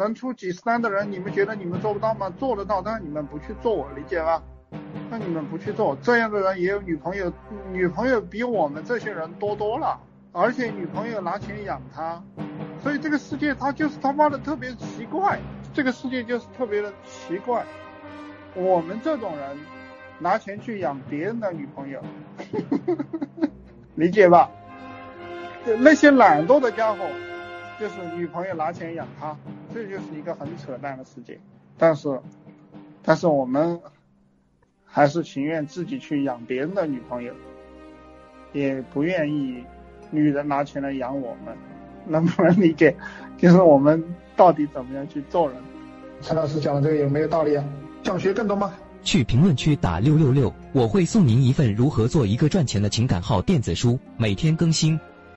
能出几十单的人，你们觉得你们做不到吗？做得到，但是你们不去做，我理解吧？那你们不去做，这样的人也有女朋友，女朋友比我们这些人多多了，而且女朋友拿钱养他，所以这个世界他就是他妈的特别奇怪，这个世界就是特别的奇怪。我们这种人拿钱去养别人的女朋友，理解吧？那些懒惰的家伙，就是女朋友拿钱养他，这就是一个很扯淡的世界。但是，但是我们。还是情愿自己去养别人的女朋友，也不愿意女人拿钱来养我们，能不能理解？就是我们到底怎么样去做人？陈老师讲的这个有没有道理啊？想学更多吗？去评论区打六六六，我会送您一份如何做一个赚钱的情感号电子书，每天更新。